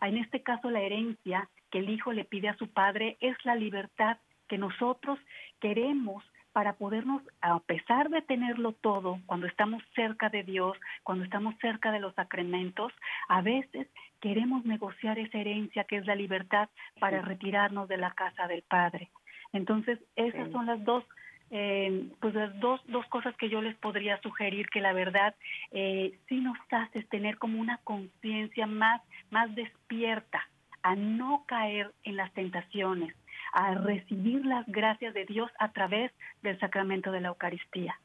en este caso, la herencia que el hijo le pide a su padre es la libertad que nosotros queremos para podernos, a pesar de tenerlo todo, cuando estamos cerca de Dios, cuando estamos cerca de los sacramentos, a veces queremos negociar esa herencia que es la libertad para retirarnos de la casa del Padre. Entonces, esas son las dos eh, pues dos, dos cosas que yo les podría sugerir que la verdad eh, sí nos hace tener como una conciencia más, más despierta a no caer en las tentaciones, a recibir las gracias de Dios a través del sacramento de la Eucaristía.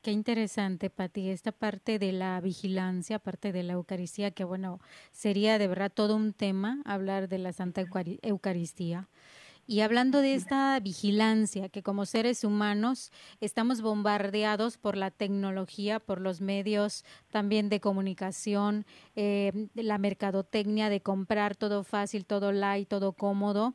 Qué interesante, Pati, esta parte de la vigilancia, parte de la Eucaristía, que bueno, sería de verdad todo un tema hablar de la Santa Eucaristía. Y hablando de esta vigilancia, que como seres humanos estamos bombardeados por la tecnología, por los medios también de comunicación, eh, la mercadotecnia de comprar todo fácil, todo light, todo cómodo.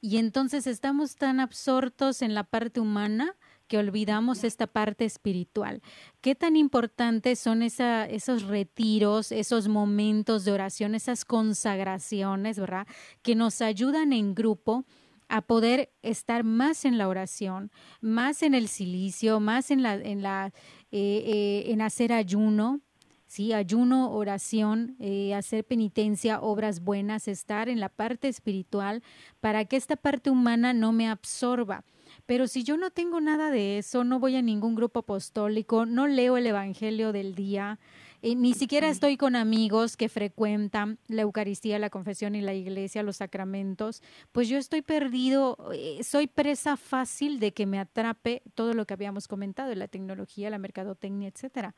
Y entonces estamos tan absortos en la parte humana que olvidamos esta parte espiritual. ¿Qué tan importantes son esa, esos retiros, esos momentos de oración, esas consagraciones, ¿verdad? Que nos ayudan en grupo a poder estar más en la oración, más en el silicio, más en la, en la, eh, eh, en hacer ayuno, sí, ayuno, oración, eh, hacer penitencia, obras buenas, estar en la parte espiritual para que esta parte humana no me absorba. Pero si yo no tengo nada de eso, no voy a ningún grupo apostólico, no leo el Evangelio del día, eh, ni siquiera estoy con amigos que frecuentan la Eucaristía, la confesión y la iglesia, los sacramentos, pues yo estoy perdido, eh, soy presa fácil de que me atrape todo lo que habíamos comentado, la tecnología, la mercadotecnia, etcétera.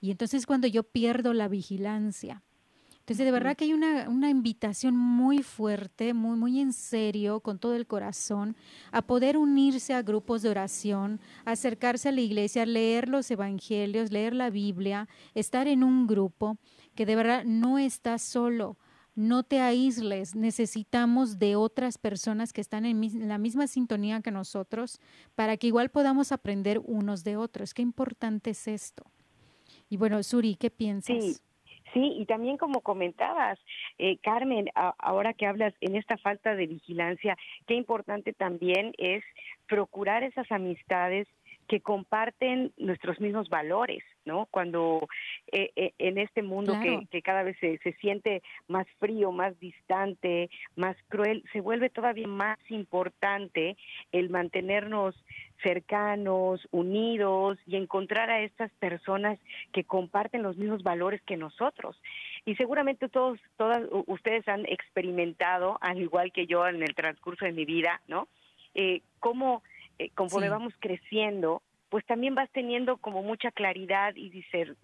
Y entonces cuando yo pierdo la vigilancia, entonces, de verdad que hay una, una, invitación muy fuerte, muy, muy en serio, con todo el corazón, a poder unirse a grupos de oración, acercarse a la iglesia, leer los evangelios, leer la Biblia, estar en un grupo que de verdad no está solo. No te aísles, necesitamos de otras personas que están en la misma sintonía que nosotros para que igual podamos aprender unos de otros. Qué importante es esto. Y bueno, Suri, ¿qué piensas? Sí, y también como comentabas, eh, Carmen, ahora que hablas en esta falta de vigilancia, qué importante también es procurar esas amistades que comparten nuestros mismos valores, ¿no? Cuando eh, eh, en este mundo que, que, cada vez se, se, siente más frío, más distante, más cruel, se vuelve todavía más importante el mantenernos cercanos, unidos y encontrar a estas personas que comparten los mismos valores que nosotros. Y seguramente todos, todas ustedes han experimentado, al igual que yo en el transcurso de mi vida, ¿no? Eh, cómo eh, conforme vamos creciendo, pues también vas teniendo como mucha claridad y discer,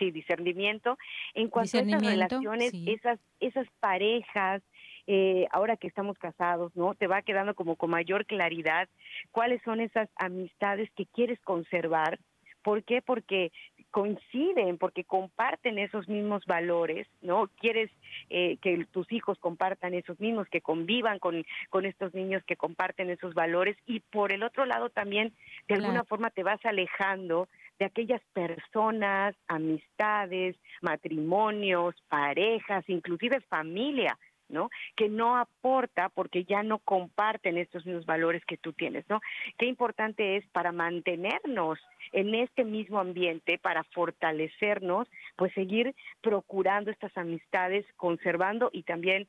discernimiento en cuanto a esas relaciones, esas, esas parejas, eh, ahora que estamos casados, ¿no? Te va quedando como con mayor claridad cuáles son esas amistades que quieres conservar. ¿Por qué? Porque coinciden, porque comparten esos mismos valores, ¿no? Quieres eh, que tus hijos compartan esos mismos, que convivan con, con estos niños que comparten esos valores y por el otro lado también de alguna forma te vas alejando de aquellas personas, amistades, matrimonios, parejas, inclusive familia, ¿no? Que no aporta porque ya no comparten estos mismos valores que tú tienes, ¿no? Qué importante es para mantenernos en este mismo ambiente, para fortalecernos, pues seguir procurando estas amistades, conservando y también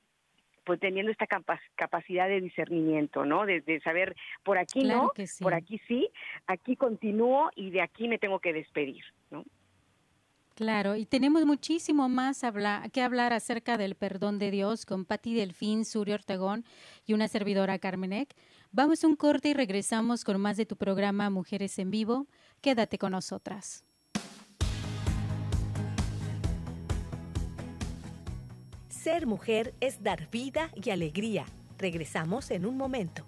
pues teniendo esta capacidad de discernimiento, ¿no? De, saber por aquí no, por aquí sí, aquí continúo y de aquí me tengo que despedir. Claro, y tenemos muchísimo más que hablar acerca del perdón de Dios con Patti Delfín, Suri Ortegón y una servidora Carmenek. Vamos a un corte y regresamos con más de tu programa Mujeres en Vivo. Quédate con nosotras. Ser mujer es dar vida y alegría. Regresamos en un momento.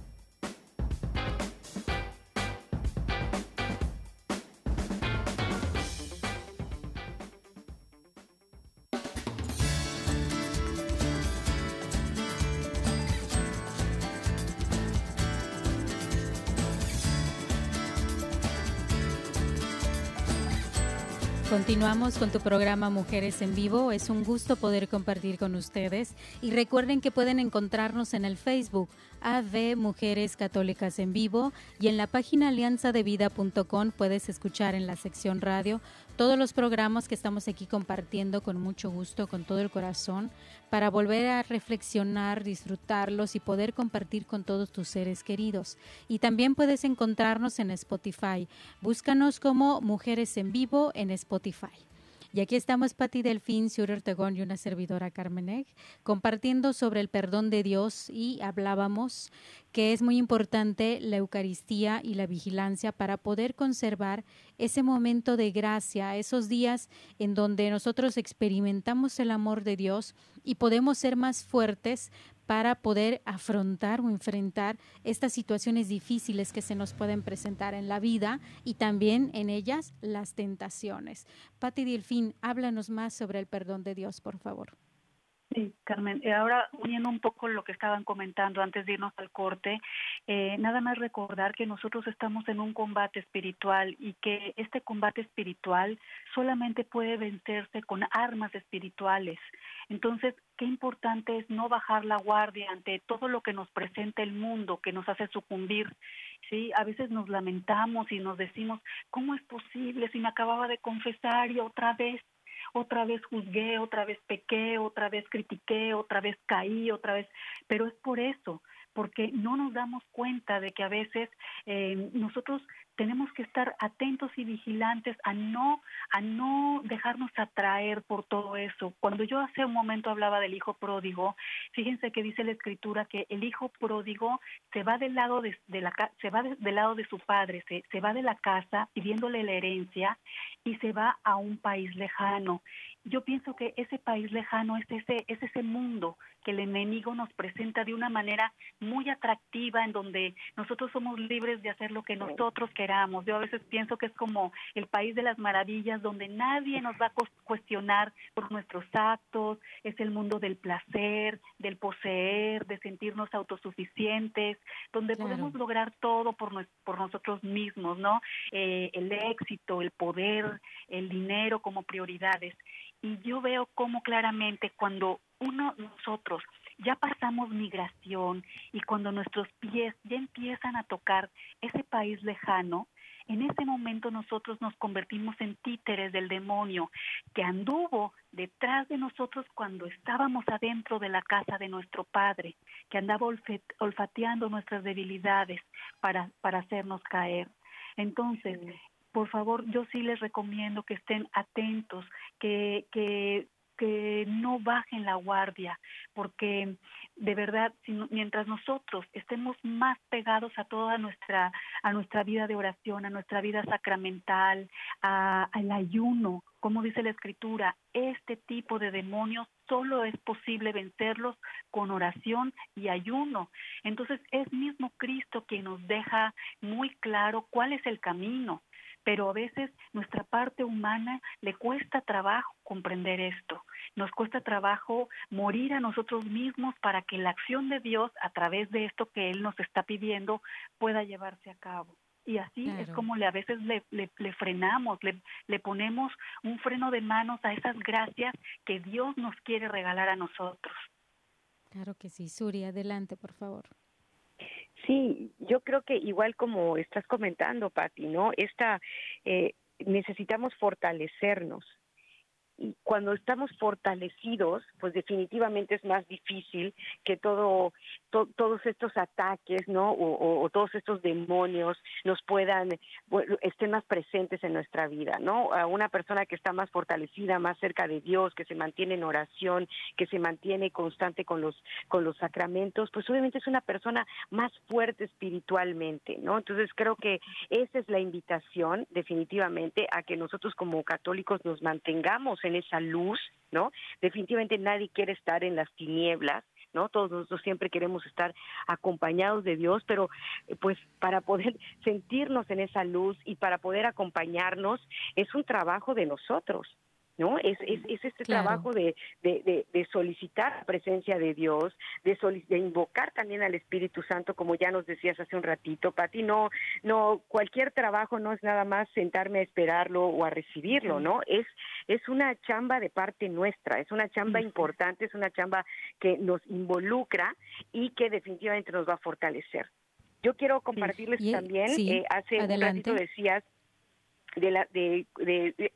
Continuamos con tu programa Mujeres en Vivo. Es un gusto poder compartir con ustedes y recuerden que pueden encontrarnos en el Facebook AV Mujeres Católicas en Vivo y en la página alianzadevida.com puedes escuchar en la sección radio todos los programas que estamos aquí compartiendo con mucho gusto, con todo el corazón, para volver a reflexionar, disfrutarlos y poder compartir con todos tus seres queridos. Y también puedes encontrarnos en Spotify. Búscanos como Mujeres en Vivo en Spotify. Y aquí estamos Patti Delfín, Sur Ortegón y una servidora Carmen compartiendo sobre el perdón de Dios y hablábamos que es muy importante la Eucaristía y la vigilancia para poder conservar ese momento de gracia, esos días en donde nosotros experimentamos el amor de Dios y podemos ser más fuertes para poder afrontar o enfrentar estas situaciones difíciles que se nos pueden presentar en la vida y también en ellas las tentaciones. Patti Delfín, háblanos más sobre el perdón de Dios, por favor. Sí, Carmen. Eh, ahora, uniendo un poco lo que estaban comentando antes de irnos al corte, eh, nada más recordar que nosotros estamos en un combate espiritual y que este combate espiritual solamente puede vencerse con armas espirituales. Entonces, qué importante es no bajar la guardia ante todo lo que nos presenta el mundo, que nos hace sucumbir. Sí, a veces nos lamentamos y nos decimos, ¿cómo es posible si me acababa de confesar y otra vez otra vez juzgué, otra vez pequé, otra vez critiqué, otra vez caí, otra vez, pero es por eso, porque no nos damos cuenta de que a veces eh, nosotros tenemos que estar atentos y vigilantes a no a no dejarnos atraer por todo eso. Cuando yo hace un momento hablaba del hijo pródigo, fíjense que dice la escritura que el hijo pródigo se va del lado de, la se va del lado de su padre, se, se va de la casa pidiéndole la herencia y se va a un país lejano yo pienso que ese país lejano es ese, es ese mundo que el enemigo nos presenta de una manera muy atractiva en donde nosotros somos libres de hacer lo que nosotros queramos. Yo a veces pienso que es como el país de las maravillas donde nadie nos va a cuestionar por nuestros actos, es el mundo del placer, del poseer, de sentirnos autosuficientes, donde podemos lograr todo por, por nosotros mismos, ¿no? Eh, el éxito, el poder, el dinero como prioridades y yo veo cómo claramente cuando uno nosotros ya pasamos migración y cuando nuestros pies ya empiezan a tocar ese país lejano, en ese momento nosotros nos convertimos en títeres del demonio que anduvo detrás de nosotros cuando estábamos adentro de la casa de nuestro Padre, que andaba olfateando nuestras debilidades para, para hacernos caer. Entonces, por favor, yo sí les recomiendo que estén atentos, que, que que no bajen la guardia, porque de verdad, mientras nosotros estemos más pegados a toda nuestra, a nuestra vida de oración, a nuestra vida sacramental, al ayuno, como dice la escritura, este tipo de demonios solo es posible vencerlos con oración y ayuno. Entonces es mismo Cristo quien nos deja muy claro cuál es el camino pero a veces nuestra parte humana le cuesta trabajo comprender esto. Nos cuesta trabajo morir a nosotros mismos para que la acción de Dios a través de esto que Él nos está pidiendo pueda llevarse a cabo. Y así es como le, a veces le, le, frenamos, le, le ponemos un freno de manos a esas gracias que Dios nos quiere regalar a nosotros. Claro que sí. Suri, adelante, por favor. Sí, yo creo que igual como estás comentando, Patti, ¿no? Esta, eh, necesitamos fortalecernos cuando estamos fortalecidos, pues definitivamente es más difícil que todo, todos estos ataques, ¿no? O, todos estos demonios nos puedan, estén más presentes en nuestra vida, ¿no? A una persona que está más fortalecida, más cerca de Dios, que se mantiene en oración, que se mantiene constante con los, con los sacramentos, pues obviamente es una persona más fuerte espiritualmente, ¿no? Entonces creo que esa es la invitación, definitivamente, a que nosotros como católicos nos mantengamos en esa luz, ¿no? Definitivamente nadie quiere estar en las tinieblas, ¿no? Todos nosotros siempre queremos estar acompañados de Dios, pero eh, pues para poder sentirnos en esa luz y para poder acompañarnos es un trabajo de nosotros, ¿no? Es, es, este trabajo de, de, de, solicitar la presencia de Dios, de, de invocar también al Espíritu Santo, como ya nos decías hace un ratito, Pati, no, no, cualquier trabajo no es nada más sentarme a esperarlo o a recibirlo, ¿no? Es, es una chamba de parte nuestra, es una chamba importante, es una chamba que nos involucra y que definitivamente nos va a fortalecer. Yo quiero compartirles también, eh, hace un ratito decías de, la, de,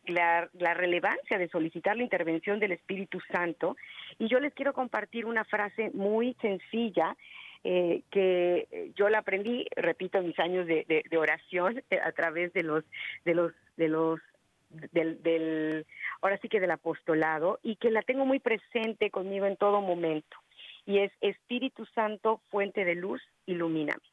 la, la, relevancia de solicitar la intervención del Espíritu Santo. Y yo les quiero compartir una frase muy sencilla eh, que yo la aprendí, repito, en mis años de, de, oración eh, a través de los, de los, de los del, del, ahora sí que del apostolado, y que la tengo muy presente conmigo en todo momento. Y es Espíritu Santo, fuente de luz, ilumíname.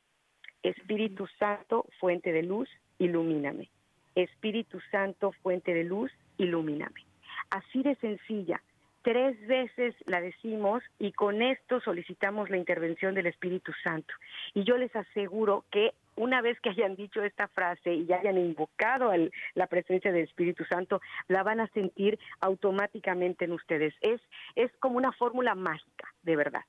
Espíritu Santo, fuente de luz, ilumíname. Espíritu Santo, fuente de luz, ilumíname. Así de sencilla. Tres veces la decimos y con esto solicitamos la intervención del Espíritu Santo. Y yo les aseguro que una vez que hayan dicho esta frase y hayan invocado la presencia del Espíritu Santo, la van a sentir automáticamente en ustedes. Es, es como una fórmula mágica, de verdad.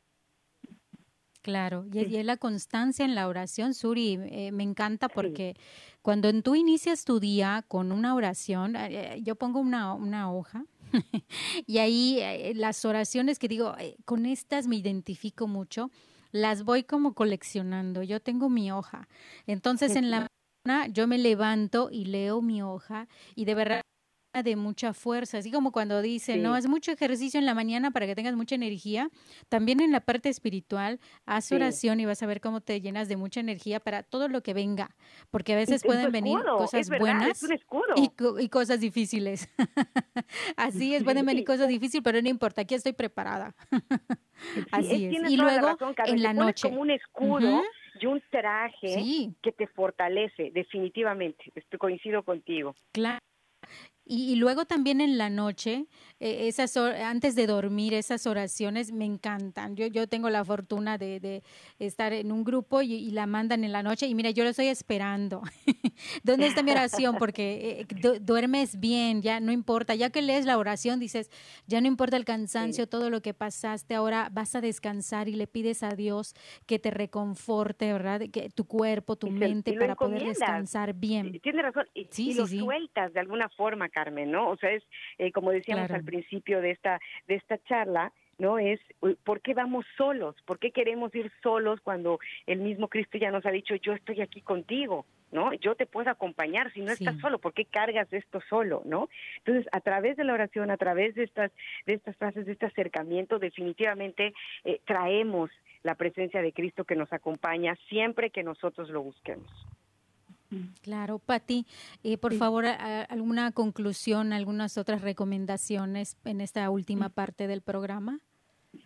Claro, y, es la constancia en la oración, Suri, eh, me encanta porque cuando tú inicias tu día con una oración, eh, yo pongo una, una hoja y ahí eh, las oraciones que digo, con estas me identifico mucho, las voy como coleccionando, yo tengo mi hoja, entonces en la yo me levanto y leo mi hoja y de verdad de mucha fuerza, así como cuando dicen, no, haz mucho ejercicio en la mañana para que tengas mucha energía, también en la parte espiritual, haz oración y vas a ver cómo te llenas de mucha energía para todo lo que venga, porque a veces pueden venir cosas buenas y, cosas difíciles. así es, pueden venir cosas difíciles, pero no importa, aquí estoy preparada. así es. Y luego en la noche. como un escudo. y un traje que te fortalece, definitivamente. Estoy, coincido contigo. Claro. Y, luego también en la noche, eh, esas antes de dormir, esas oraciones me encantan. Yo, yo tengo la fortuna de, de estar en un grupo y, la mandan en la noche y mira, yo lo estoy esperando. ¿Dónde está mi oración? Porque eh, duermes bien, ya no importa. Ya que lees la oración, dices, ya no importa el cansancio, todo lo que pasaste, ahora vas a descansar y le pides a Dios que te reconforte, ¿verdad? Que tu cuerpo, tu mente, para poder descansar bien. Tienes razón. Y, sí, lo sueltas de alguna forma Carmen, ¿no? O sea, es eh, como decíamos al principio de esta de esta charla, ¿no? Es ¿por qué vamos solos? ¿Por qué queremos ir solos cuando el mismo Cristo ya nos ha dicho, yo estoy aquí contigo, ¿no? Yo te puedo acompañar si no estás solo, ¿por qué cargas esto solo, ¿no? Entonces, a través de la oración, a través de estas de estas frases, de este acercamiento, definitivamente eh, traemos la presencia de Cristo que nos acompaña siempre que nosotros lo busquemos. Claro, Patti, eh, por favor, alguna conclusión, algunas otras recomendaciones en esta última parte del programa.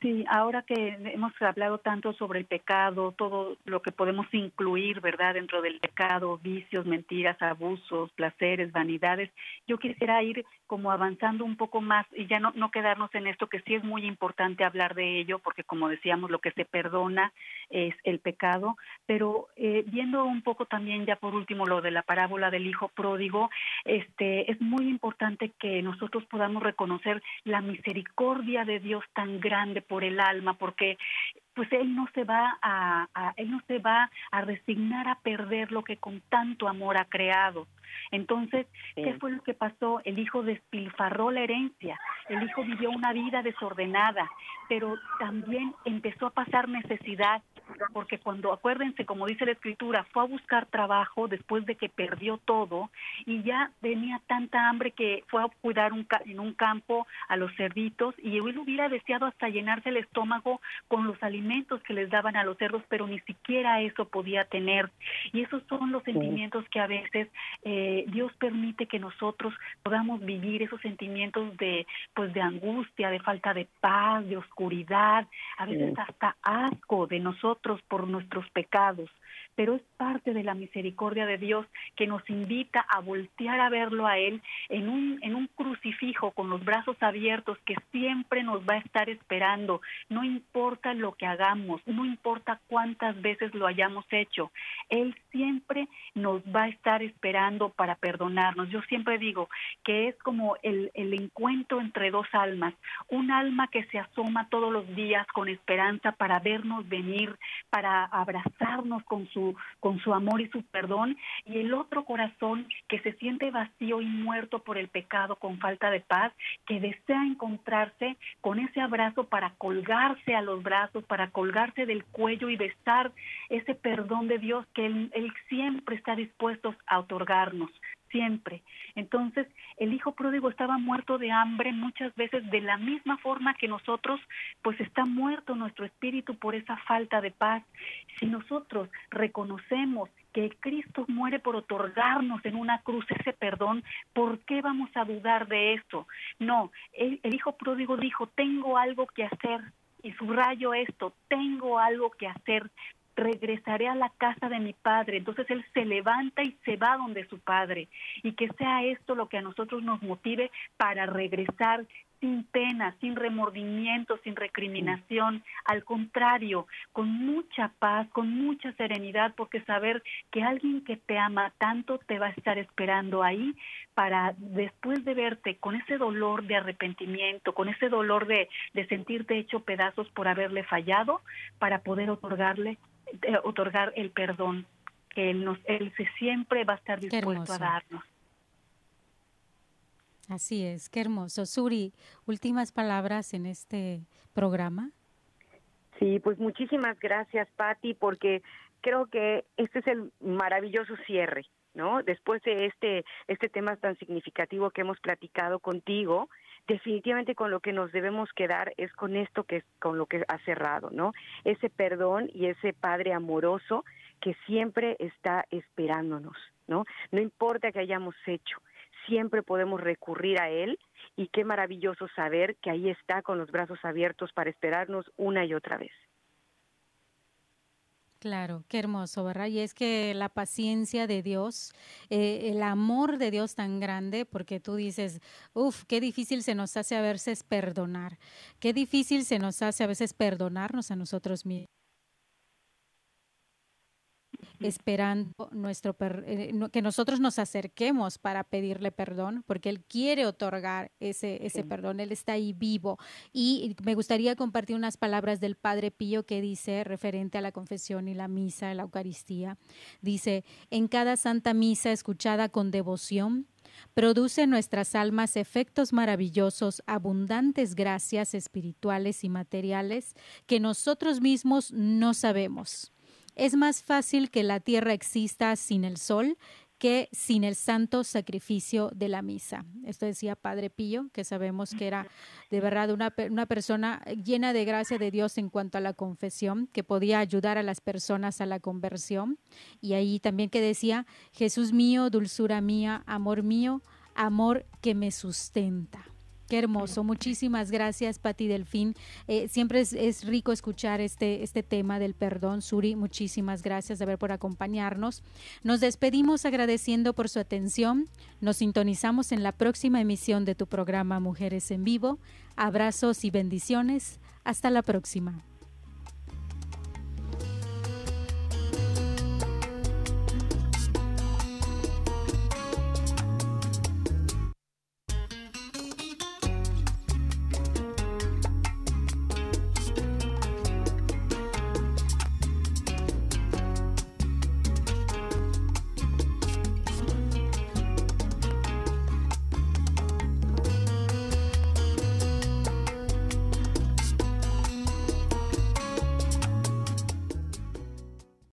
Sí, ahora que hemos hablado tanto sobre el pecado, todo lo que podemos incluir, ¿verdad?, dentro del pecado, vicios, mentiras, abusos, placeres, vanidades, yo quisiera ir como avanzando un poco más y ya no, no quedarnos en esto, que sí es muy importante hablar de ello, porque como decíamos, lo que se perdona es el pecado, pero eh, viendo un poco también ya por último lo de la parábola del hijo pródigo, este, es muy importante que nosotros podamos reconocer la misericordia de Dios tan grande por el alma, porque pues él no se va a, él no se va a resignar a perder lo que con tanto amor ha creado. Entonces, ¿qué fue lo que pasó? El hijo despilfarró la herencia, el hijo vivió una vida desordenada, pero también empezó a pasar necesidad, porque cuando, acuérdense, como dice la escritura, fue a buscar trabajo después de que perdió todo y ya tenía tanta hambre que fue a cuidar un, en un campo a los cerditos y él hubiera deseado hasta llenarse el estómago con los alimentos que les daban a los cerdos, pero ni siquiera eso podía tener. Y esos son los sentimientos que a veces eh, Dios permite que nosotros podamos vivir esos sentimientos de, pues, de angustia, de falta de paz, de oscuridad, a veces hasta asco de nosotros por nuestros pecados pero es parte de la misericordia de Dios que nos invita a voltear a verlo a Él en un, en un crucifijo con los brazos abiertos que siempre nos va a estar esperando, no importa lo que hagamos, no importa cuántas veces lo hayamos hecho, Él siempre nos va a estar esperando para perdonarnos. Yo siempre digo que es como el, el encuentro entre dos almas, un alma que se asoma todos los días con esperanza para vernos venir, para abrazarnos con su con su amor y su perdón, y el otro corazón que se siente vacío y muerto por el pecado con falta de paz, que desea encontrarse con ese abrazo para colgarse a los brazos, para colgarse del cuello y besar ese perdón de Dios que él, él siempre está dispuesto a otorgarnos siempre. Entonces, el hijo pródigo estaba muerto de hambre muchas veces de la misma forma que nosotros, pues está muerto nuestro espíritu por esa falta de paz. Si nosotros reconocemos que Cristo muere por otorgarnos en una cruz ese perdón, ¿por qué vamos a dudar de eso? No, el, hijo pródigo dijo, tengo algo que hacer, y subrayo esto, tengo algo que hacer, regresaré a la casa de mi padre. Entonces él se levanta y se va donde su padre. Y que sea esto lo que a nosotros nos motive para regresar sin pena, sin remordimiento, sin recriminación, al contrario, con mucha paz, con mucha serenidad, porque saber que alguien que te ama tanto te va a estar esperando ahí para después de verte con ese dolor de arrepentimiento, con ese dolor de, de sentirte hecho pedazos por haberle fallado, para poder otorgarle otorgar el perdón que él nos él se siempre va a estar dispuesto a darnos. Así es, qué hermoso. Suri, últimas palabras en este programa. Sí, pues muchísimas gracias, Patti, porque creo que este es el maravilloso cierre, ¿no? Después de este este tema tan significativo que hemos platicado contigo, definitivamente con lo que nos debemos quedar es con esto que con lo que ha cerrado, ¿no? Ese perdón y ese Padre amoroso que siempre está esperándonos, ¿no? No importa que hayamos hecho, siempre podemos recurrir a él y qué maravilloso saber que ahí está con los brazos abiertos para esperarnos una y otra vez. Claro, qué hermoso, ¿verdad? Y es que la paciencia de Dios, eh, el amor de Dios tan grande, porque tú dices, uff, qué difícil se nos hace a veces perdonar, qué difícil se nos hace a veces perdonarnos a nosotros mismos esperando nuestro eh, que nosotros nos acerquemos para pedirle perdón, porque Él quiere otorgar ese, ese perdón, Él está ahí vivo. Y me gustaría compartir unas palabras del Padre Pío que dice, referente a la confesión y la misa, la Eucaristía, dice, en cada santa misa escuchada con devoción, produce en nuestras almas efectos maravillosos, abundantes gracias espirituales y materiales que nosotros mismos no sabemos. Es más fácil que la Tierra exista sin el Sol que sin el santo sacrificio de la misa. Esto decía Padre Pío, que sabemos que era de verdad una, persona llena de gracia de Dios en cuanto a la confesión, que podía ayudar a las personas a la conversión. Y ahí también que decía, Jesús mío, dulzura mía, amor mío, amor que me sustenta. Qué hermoso. Muchísimas gracias, Pati Delfín. Eh, siempre es, rico escuchar este, este tema del perdón. Suri, muchísimas gracias de ver por acompañarnos. Nos despedimos agradeciendo por su atención. Nos sintonizamos en la próxima emisión de tu programa Mujeres en Vivo. Abrazos y bendiciones. Hasta la próxima.